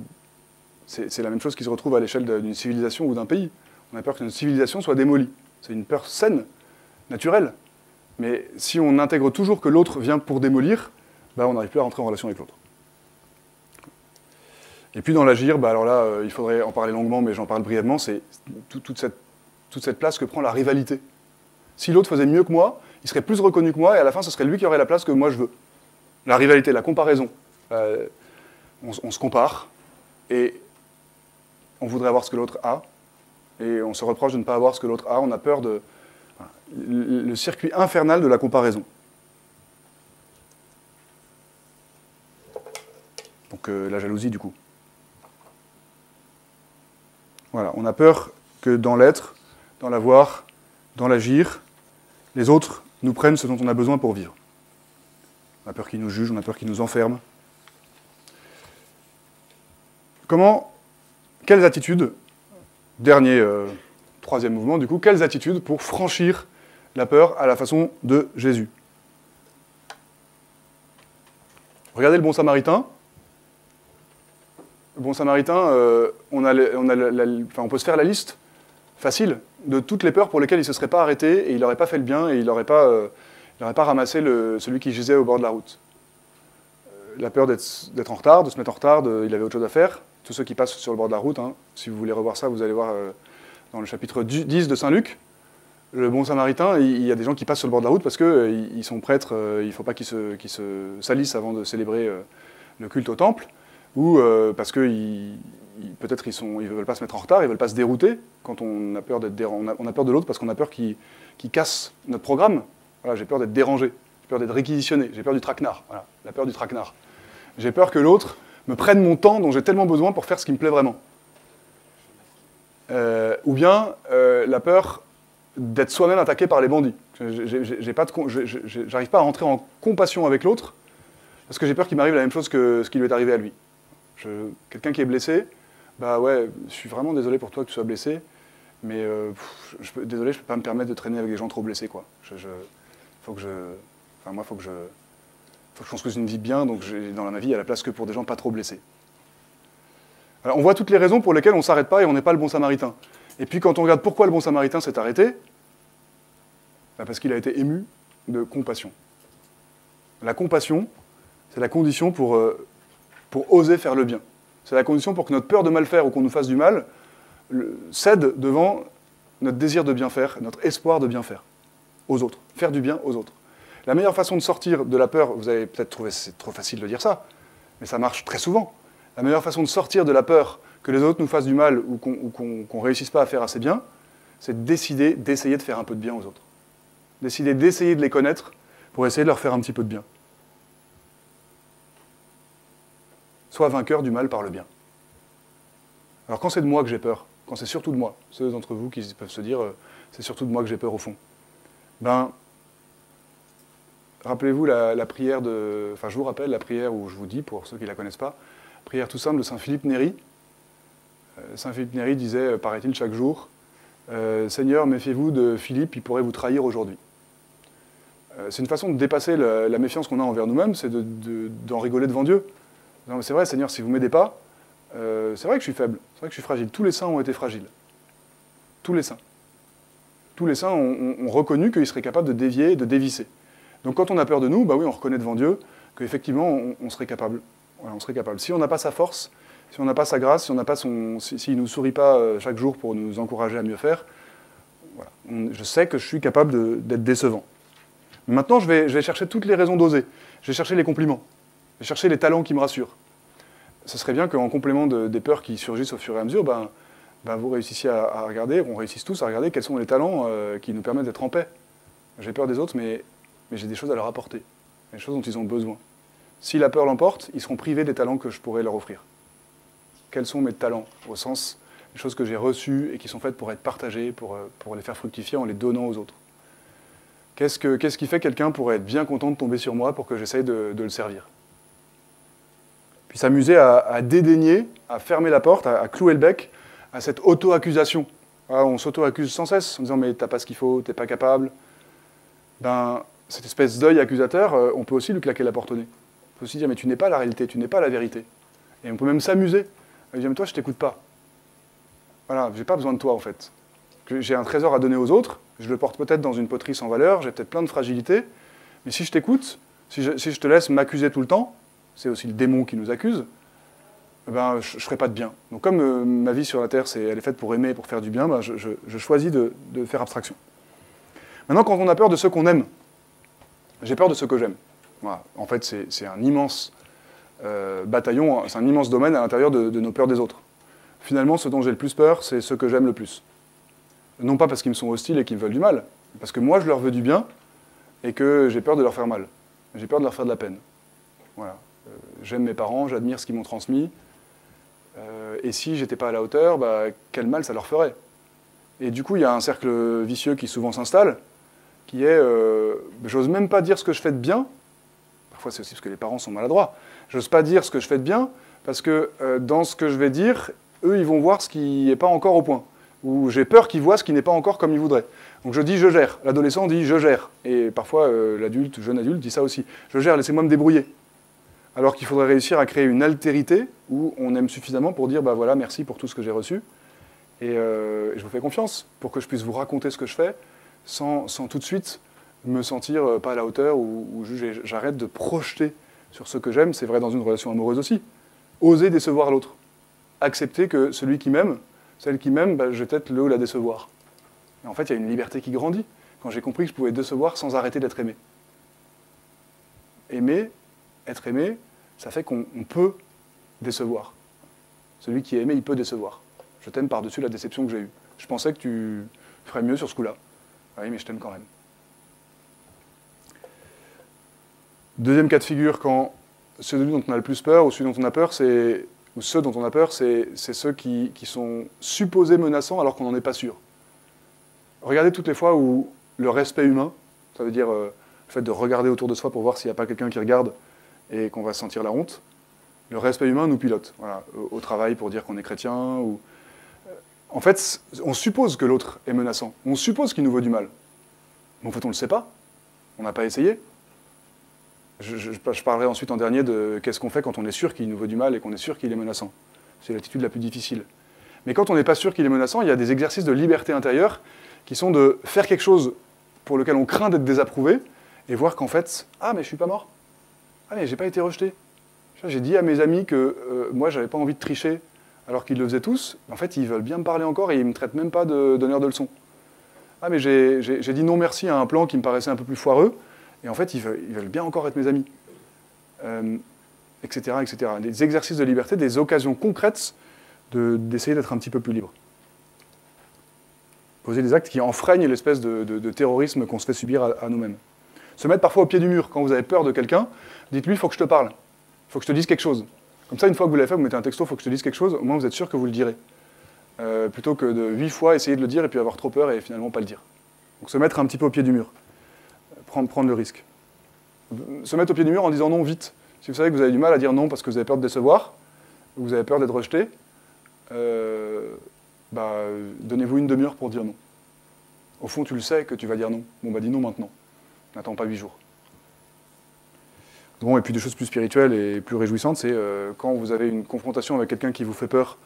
C'est la même chose qui se retrouve à l'échelle d'une civilisation ou d'un pays. On a peur qu'une civilisation soit démolie. C'est une peur saine, naturelle. Mais si on intègre toujours que l'autre vient pour démolir, bah, on n'arrive plus à rentrer en relation avec l'autre. Et puis dans l'agir, bah alors là, euh, il faudrait en parler longuement, mais j'en parle brièvement, c'est tout, toute, cette, toute cette place que prend la rivalité. Si l'autre faisait mieux que moi, il serait plus reconnu que moi, et à la fin, ce serait lui qui aurait la place que moi je veux. La rivalité, la comparaison. Euh, on, se compare, et on voudrait avoir ce que l'autre a, et on se reproche de ne pas avoir ce que l'autre a, on a peur de... Le, le circuit infernal de la comparaison. Donc euh, la jalousie, du coup. Voilà, on a peur que dans l'être, dans l'avoir, dans l'agir, les autres nous prennent ce dont on a besoin pour vivre. On a peur qu'ils nous jugent, on a peur qu'ils nous enferment. Comment, quelles attitudes, dernier, euh, troisième mouvement du coup, quelles attitudes pour franchir la peur à la façon de Jésus? Regardez le bon samaritain, bon samaritain, euh, on, peut se faire la liste facile de toutes les peurs pour lesquelles il ne se serait pas arrêté et il n'aurait pas fait le bien et il n'aurait pas, euh, pas, ramassé celui qui gisait au bord de la route. Euh, la peur d'être en retard, de se mettre en retard, il avait autre chose à faire. Tous ceux qui passent sur le bord de la route, hein, si vous voulez revoir ça, vous allez voir dans le chapitre 10 de Saint Luc, le bon samaritain, il y a des gens qui passent sur le bord de la route parce qu'ils sont prêtres, il ne faut pas qu'ils se, se, salissent avant de célébrer le culte au temple ou euh, parce que peut-être ils ne veulent pas se mettre en retard, ils ne veulent pas se dérouter quand on a peur, d'être on, on a peur de l'autre parce qu'on a peur qu'il casse notre programme. J'ai peur d'être dérangé, j'ai peur d'être réquisitionné, j'ai peur du traquenard, la peur du traquenard. J'ai peur que l'autre me prenne mon temps dont j'ai tellement besoin pour faire ce qui me plaît vraiment. Euh, ou bien euh, la peur d'être soi-même attaqué par les bandits. J'arrive pas à rentrer en compassion avec l'autre parce que j'ai peur qu'il m'arrive la même chose que ce qui lui est arrivé à lui. Quelqu'un qui est blessé, bah ouais, je suis vraiment désolé pour toi que tu sois blessé, mais euh, je, désolé, je ne peux pas me permettre de traîner avec des gens trop blessés, quoi. Je, faut que je, enfin moi, faut que je, faut que je construise une vie bien, donc dans ma vie, il y a la place que pour des gens pas trop blessés. Alors, on voit toutes les raisons pour lesquelles on ne s'arrête pas et on n'est pas le bon samaritain. Et puis quand on regarde pourquoi le bon samaritain s'est arrêté, bah parce qu'il a été ému de compassion. La compassion, c'est la condition pour, euh, pour oser faire le bien. C'est la condition pour que notre peur de mal faire ou qu'on nous fasse du mal cède devant notre désir de bien faire, notre espoir de bien faire aux autres, faire du bien aux autres. La meilleure façon de sortir de la peur, vous avez peut-être trouvé c'est trop facile de dire ça, mais ça marche très souvent. La meilleure façon de sortir de la peur que les autres nous fassent du mal ou qu'on ne réussisse pas à faire assez bien, c'est de décider d'essayer de faire un peu de bien aux autres. Décider d'essayer de les connaître pour essayer de leur faire un petit peu de bien. Sois vainqueur du mal par le bien. Alors quand c'est de moi que j'ai peur, quand c'est surtout de moi, ceux d'entre vous qui peuvent se dire euh, c'est surtout de moi que j'ai peur au fond, ben rappelez-vous la, prière de. Enfin, je vous rappelle la prière où je vous dis, pour ceux qui ne la connaissent pas, prière tout simple de Saint Philippe Néri. Euh, Saint Philippe Néri disait, euh, paraît-il, chaque jour Seigneur, méfiez-vous de Philippe, il pourrait vous trahir aujourd'hui. c'est une façon de dépasser la, méfiance qu'on a envers nous-mêmes, c'est d'en rigoler devant Dieu. C'est vrai, Seigneur, si vous ne m'aidez pas, euh, c'est vrai que je suis faible, c'est vrai que je suis fragile. Tous les saints ont été fragiles. Tous les saints. Tous les saints ont, reconnu qu'ils seraient capables de dévier, de dévisser. Donc quand on a peur de nous, bah oui, on reconnaît devant Dieu qu'effectivement, on, serait capable. Si on n'a pas sa force, si on n'a pas sa grâce, si on s'il ne nous sourit pas euh, chaque jour pour nous encourager à mieux faire, je sais que je suis capable d'être décevant. Maintenant, je vais chercher toutes les raisons d'oser. Je vais chercher les compliments chercher les talents qui me rassurent. Ce serait bien qu'en complément des peurs qui surgissent au fur et à mesure, ben, ben vous réussissiez à, regarder, on réussisse tous à regarder quels sont les talents euh, qui nous permettent d'être en paix. J'ai peur des autres, mais, j'ai des choses à leur apporter, des choses dont ils ont besoin. Si la peur l'emporte, ils seront privés des talents que je pourrais leur offrir. Quels sont mes talents Au sens, des choses que j'ai reçues et qui sont faites pour être partagées, pour, euh, pour les faire fructifier en les donnant aux autres? Qu'est-ce, que, qu'est-ce qui fait quelqu'un pourrait être bien content de tomber sur moi pour que j'essaye de le servir? Puis s'amuser à, dédaigner, à fermer la porte, à, clouer le bec à cette auto-accusation. On s'auto-accuse sans cesse en disant mais t'as pas ce qu'il faut, t'es pas capable. Ben, cette espèce d'œil accusateur, euh, on peut aussi lui claquer la porte au nez. On peut aussi dire mais tu n'es pas la réalité, tu n'es pas la vérité. Et on peut même s'amuser. dire mais toi je t'écoute pas. Voilà, j'ai pas besoin de toi en fait. J'ai un trésor à donner aux autres, je le porte peut-être dans une poterie sans valeur, j'ai peut-être plein de fragilité, mais si je t'écoute, si je te laisse m'accuser tout le temps, c'est aussi le démon qui nous accuse, eh ben, je ne ferai pas de bien. Donc comme euh, ma vie sur la Terre, c'est, elle est faite pour aimer, pour faire du bien, ben, je, je, choisis de, faire abstraction. Maintenant, quand on a peur de ceux qu'on aime, j'ai peur de ceux que j'aime. Voilà. En fait, c'est, un immense euh, bataillon, c'est un immense domaine à l'intérieur de, nos peurs des autres. Finalement, ce dont j'ai le plus peur, c'est ceux que j'aime le plus. Non pas parce qu'ils me sont hostiles et qu'ils me veulent du mal, parce que moi, je leur veux du bien et que j'ai peur de leur faire mal. J'ai peur de leur faire de la peine. Voilà. J'aime mes parents, j'admire ce qu'ils m'ont transmis. Euh, et si j'étais pas à la hauteur, bah, quel mal ça leur ferait? Et du coup, il y a un cercle vicieux qui souvent s'installe, qui est, euh, j'ose même pas dire ce que je fais de bien. Parfois, c'est aussi parce que les parents sont maladroits. J'ose pas dire ce que je fais de bien, parce que euh, dans ce que je vais dire, eux, ils vont voir ce qui n'est pas encore au point. Ou j'ai peur qu'ils voient ce qui n'est pas encore comme ils voudraient. Donc je dis je gère. L'adolescent dit je gère. Et parfois, l'adulte, jeune adulte, dit ça aussi. Je gère, laissez-moi me débrouiller alors qu'il faudrait réussir à créer une altérité où on aime suffisamment pour dire bah voilà, merci pour tout ce que j'ai reçu, et euh, je vous fais confiance pour que je puisse vous raconter ce que je fais sans, sans tout de suite me sentir euh, pas à la hauteur ou. J'arrête de projeter sur ce que j'aime, c'est vrai dans une relation amoureuse aussi. Oser décevoir l'autre. Accepter que celui qui m'aime, celle qui m'aime, bah, je vais peut-être le ou la décevoir. Et en fait, il y a une liberté qui grandit quand j'ai compris que je pouvais décevoir sans arrêter d'être aimé. Aimer, être aimé, ça fait qu'on peut décevoir. Celui qui est aimé, il peut décevoir. Je t'aime par-dessus la déception que j'ai eue. Je pensais que tu ferais mieux sur ce coup-là. Ah oui, mais je t'aime quand même. Deuxième cas de figure, quand celui dont on a le plus peur ou celui dont on a peur, c'est ou ceux dont on a peur, c'est ceux qui, qui, sont supposés menaçants alors qu'on n'en est pas sûr. Regardez toutes les fois où le respect humain, ça veut dire euh, le fait de regarder autour de soi pour voir s'il n'y a pas quelqu'un qui regarde et qu'on va sentir la honte, le respect humain nous pilote. Voilà, au, travail pour dire qu'on est chrétien. Ou... En fait, on suppose que l'autre est menaçant. On suppose qu'il nous veut du mal. Mais en fait, on ne le sait pas. On n'a pas essayé. Je, je, je, parlerai ensuite en dernier de qu'est-ce qu'on fait quand on est sûr qu'il nous veut du mal et qu'on est sûr qu'il est menaçant. C'est l'attitude la plus difficile. Mais quand on n'est pas sûr qu'il est menaçant, il y a des exercices de liberté intérieure qui sont de faire quelque chose pour lequel on craint d'être désapprouvé et voir qu'en fait, ah mais je suis pas mort. Ah mais j'ai pas été rejeté. J'ai dit à mes amis que euh, moi j'avais pas envie de tricher alors qu'ils le faisaient tous. En fait, ils veulent bien me parler encore et ils me traitent même pas de donneur de leçons. Ah mais j'ai dit non merci à un plan qui me paraissait un peu plus foireux et en fait ils veulent, bien encore être mes amis. Euh, etc., etc. Des exercices de liberté, des occasions concrètes d'essayer de, d'être un petit peu plus libre. Poser des actes qui enfreignent l'espèce de, de, terrorisme qu'on se fait subir à nous-mêmes. Se mettre parfois au pied du mur. Quand vous avez peur de quelqu'un, dites-lui, il faut que je te parle. Il faut que je te dise quelque chose. Comme ça, une fois que vous l'avez fait, vous mettez un texto, il faut que je te dise quelque chose, au moins vous êtes sûr que vous le direz. Euh, plutôt que de huit fois essayer de le dire et puis avoir trop peur et finalement pas le dire. Donc se mettre un petit peu au pied du mur. Prendre, prendre le risque. Se mettre au pied du mur en disant non vite. Si vous savez que vous avez du mal à dire non parce que vous avez peur de décevoir, ou vous avez peur d'être rejeté, euh, bah, donnez-vous une demi-heure pour dire non. Au fond, tu le sais que tu vas dire non. Bon, bah dis non maintenant. N'attends pas huit jours. Bon, et puis des choses plus spirituelles et plus réjouissantes, c'est euh, quand vous avez une confrontation avec quelqu'un qui vous fait peur,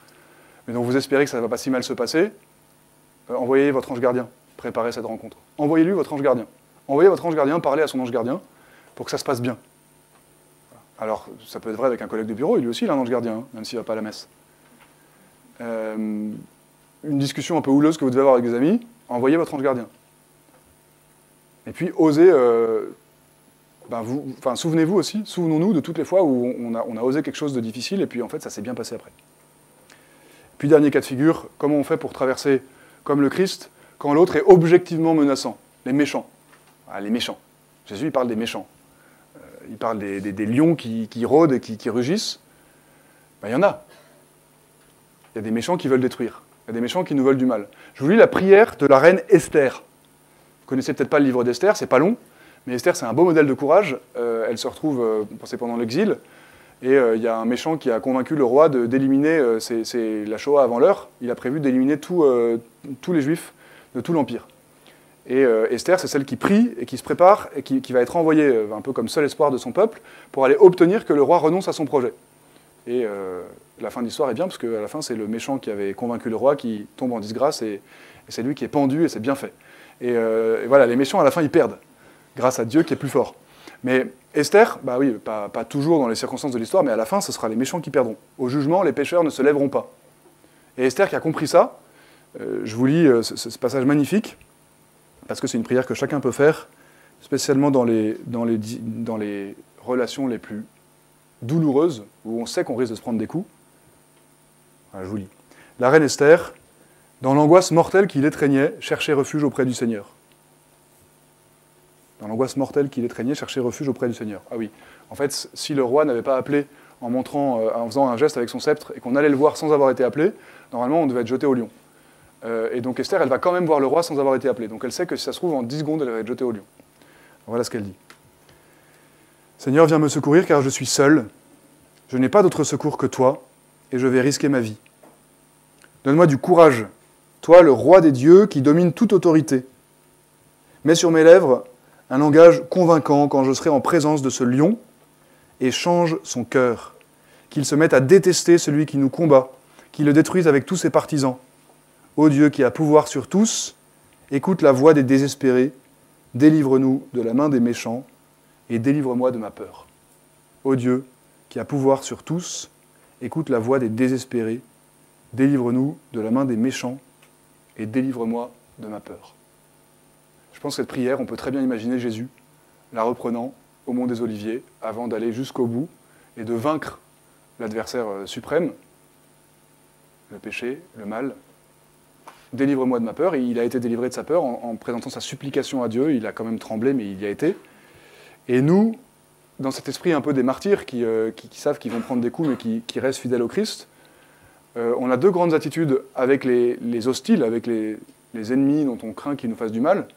mais dont vous espérez que ça ne va pas si mal se passer, euh, envoyez votre ange gardien, préparez cette rencontre. Envoyez-lui votre ange gardien. Envoyez votre ange gardien parler à son ange gardien pour que ça se passe bien. Alors, ça peut être vrai avec un collègue de bureau, lui aussi il a un ange gardien, hein, même s'il ne va pas à la messe. Euh, une discussion un peu houleuse que vous devez avoir avec des amis, envoyez votre ange gardien. Et puis, osez euh, ben enfin, souvenez-vous aussi, souvenons-nous de toutes les fois où on a, on a, osé quelque chose de difficile et puis en fait ça s'est bien passé après. Puis dernier cas de figure, comment on fait pour traverser comme le Christ quand l'autre est objectivement menaçant, les méchants Ah, les méchants. Jésus, il parle des méchants. Euh, il parle des, lions qui, rôdent et qui, rugissent. Ben, il y en a. Il y a des méchants qui veulent détruire. Il y a des méchants qui nous veulent du mal. Je vous lis la prière de la reine Esther. Vous connaissez peut-être pas le livre d'Esther, c'est pas long, mais Esther, c'est un beau modèle de courage. Euh, elle se retrouve, euh, c'est pendant l'exil, et il y a un méchant qui a convaincu le roi d'éliminer, c'est la Shoah avant l'heure, il a prévu d'éliminer tous les juifs de tout l'Empire. Et euh, Esther, c'est celle qui prie et qui se prépare et qui, va être envoyée euh, un peu comme seul espoir de son peuple pour aller obtenir que le roi renonce à son projet. Et euh, la fin de l'histoire est bien parce qu'à la fin, c'est le méchant qui avait convaincu le roi qui tombe en disgrâce et, c'est lui qui est pendu et c'est bien fait. Et, voilà, les méchants, à la fin, ils perdent grâce à Dieu qui est plus fort. Mais Esther, bah oui, pas, toujours dans les circonstances de l'histoire, mais à la fin, ce sera les méchants qui perdront. Au jugement, les pécheurs ne se lèveront pas. Et Esther qui a compris ça, je vous lis ce passage magnifique parce que c'est une prière que chacun peut faire, spécialement dans les, dans les, dans les relations les plus douloureuses, où on sait qu'on risque de se prendre des coups. je vous lis. La reine Esther, dans l'angoisse mortelle qui l'étreignait, cherchait refuge auprès du Seigneur. Dans l'angoisse mortelle qui l'étreignait, cherchait refuge auprès du Seigneur. Ah oui, en fait, si le roi n'avait pas appelé en montrant, euh, en faisant un geste avec son sceptre, et qu'on allait le voir sans avoir été appelé, normalement on devait être jeté au lion. Euh, et donc Esther, elle va quand même voir le roi sans avoir été appelée. Donc elle sait que si ça se trouve, en 10 secondes, elle va être jetée au lion. Voilà ce qu'elle dit. Seigneur, viens me secourir car je suis seul. Je n'ai pas d'autre secours que toi, et je vais risquer ma vie. Donne-moi du courage, toi le roi des dieux qui domine toute autorité. Mets sur mes lèvres un langage convaincant quand je serai en présence de ce lion, et change son cœur, qu'il se mette à détester celui qui nous combat, qu'il le détruise avec tous ses partisans Ô Dieu qui a pouvoir sur tous, écoute la voix des désespérés, délivre-nous de la main des méchants et délivre-moi de ma peur. Ô Dieu qui a pouvoir sur tous, écoute la voix des désespérés, délivre-nous de la main des méchants et délivre-moi de ma peur. Je pense que cette prière, on peut très bien imaginer Jésus la reprenant au mont des Oliviers avant d'aller jusqu'au bout et de vaincre l'adversaire euh, suprême, le péché, le mal, délivre-moi de ma peur. Il a été délivré de sa peur en, présentant sa supplication à Dieu. Il a quand même tremblé, mais il y a été. Et nous, dans cet esprit un peu des martyrs qui, euh, savent qu'ils vont prendre des coups, mais qui, restent fidèles au Christ, euh, on a deux grandes attitudes avec les, hostiles, avec les, ennemis dont on craint qu'ils nous fassent du mal.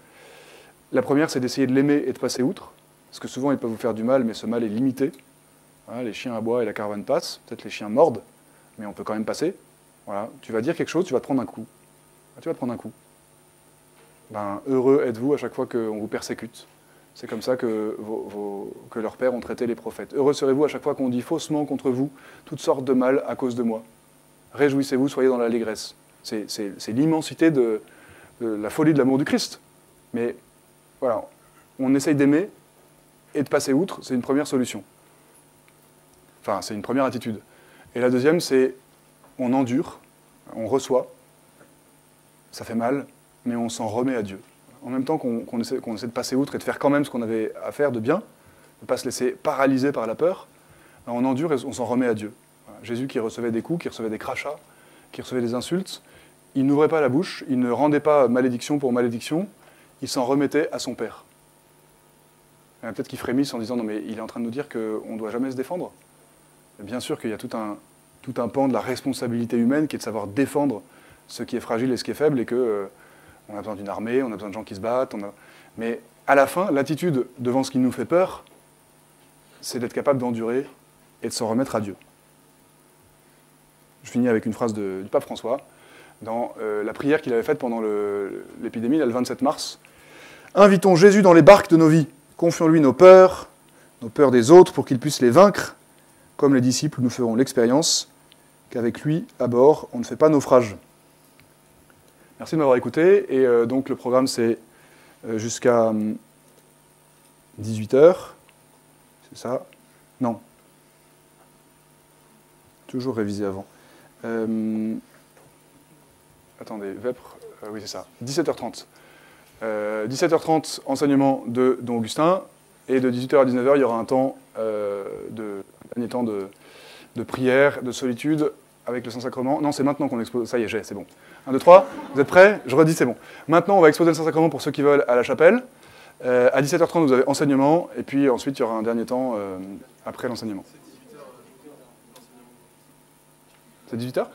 La première, c'est d'essayer de l'aimer et de passer outre, parce que souvent ils peuvent vous faire du mal, mais ce mal est limité. les chiens aboient et la caravane passe. Peut-être les chiens mordent, mais on peut quand même passer. Voilà. Tu vas dire quelque chose, tu vas te prendre un coup. Ah, tu vas prendre un coup. Ben, heureux êtes-vous à chaque fois qu'on vous persécute. C'est comme ça que, que leurs pères ont traité les prophètes. Heureux serez-vous à chaque fois qu'on dit faussement contre vous toutes sortes de mal à cause de moi. Réjouissez-vous, soyez dans l'allégresse. C'est l'immensité de, la folie de l'amour du Christ. Mais voilà, on essaye d'aimer et de passer outre, c'est une première solution. Enfin, c'est une première attitude. Et la deuxième, c'est on endure, on reçoit, ça fait mal, mais on s'en remet à Dieu. En même temps qu'on essaie, de passer outre et de faire quand même ce qu'on avait à faire de bien, de ne pas se laisser paralyser par la peur, on endure et on s'en remet à Dieu. Jésus qui recevait des coups, qui recevait des crachats, qui recevait des insultes, il n'ouvrait pas la bouche, il ne rendait pas malédiction pour malédiction, il s'en remettait à son Père. Peut-être qu'il frémisse en disant non mais il est en train de nous dire qu'on ne doit jamais se défendre. Bien sûr qu'il y a tout un, pan de la responsabilité humaine qui est de savoir défendre ce qui est fragile et ce qui est faible, et que euh, on a besoin d'une armée, on a besoin de gens qui se battent. Mais à la fin, l'attitude devant ce qui nous fait peur, c'est d'être capable d'endurer et de s'en remettre à Dieu. Je finis avec une phrase du pape François, dans euh, la prière qu'il avait faite pendant l'épidémie, le, 27 mars. Invitons Jésus dans les barques de nos vies, confions-lui nos peurs, nos peurs des autres, pour qu'il puisse les vaincre. Comme les disciples, nous ferons l'expérience qu'avec lui, à bord, on ne fait pas naufrage. Merci de m'avoir écouté. Et euh, donc le programme, c'est euh, jusqu'à 18h. Hum, c'est ça? Non. Toujours révisé avant. Euh, attendez, Vêpres, oui c'est ça. 17h30. 17h30, enseignement de Don Augustin. Et de 18h à 19h, il y aura un temps de, dernier temps de, de prière, de solitude avec le Saint-Sacrement. Non, c'est maintenant qu'on expose. Ça y est, j'ai, c'est bon. 1, 2, 3. Vous êtes prêts? Je redis, c'est bon. Maintenant, on va exposer le Saint-Sacrement pour ceux qui veulent à la chapelle. Euh, à 17h30, vous avez enseignement, et puis ensuite, il y aura un dernier temps euh, après l'enseignement. C'est 18h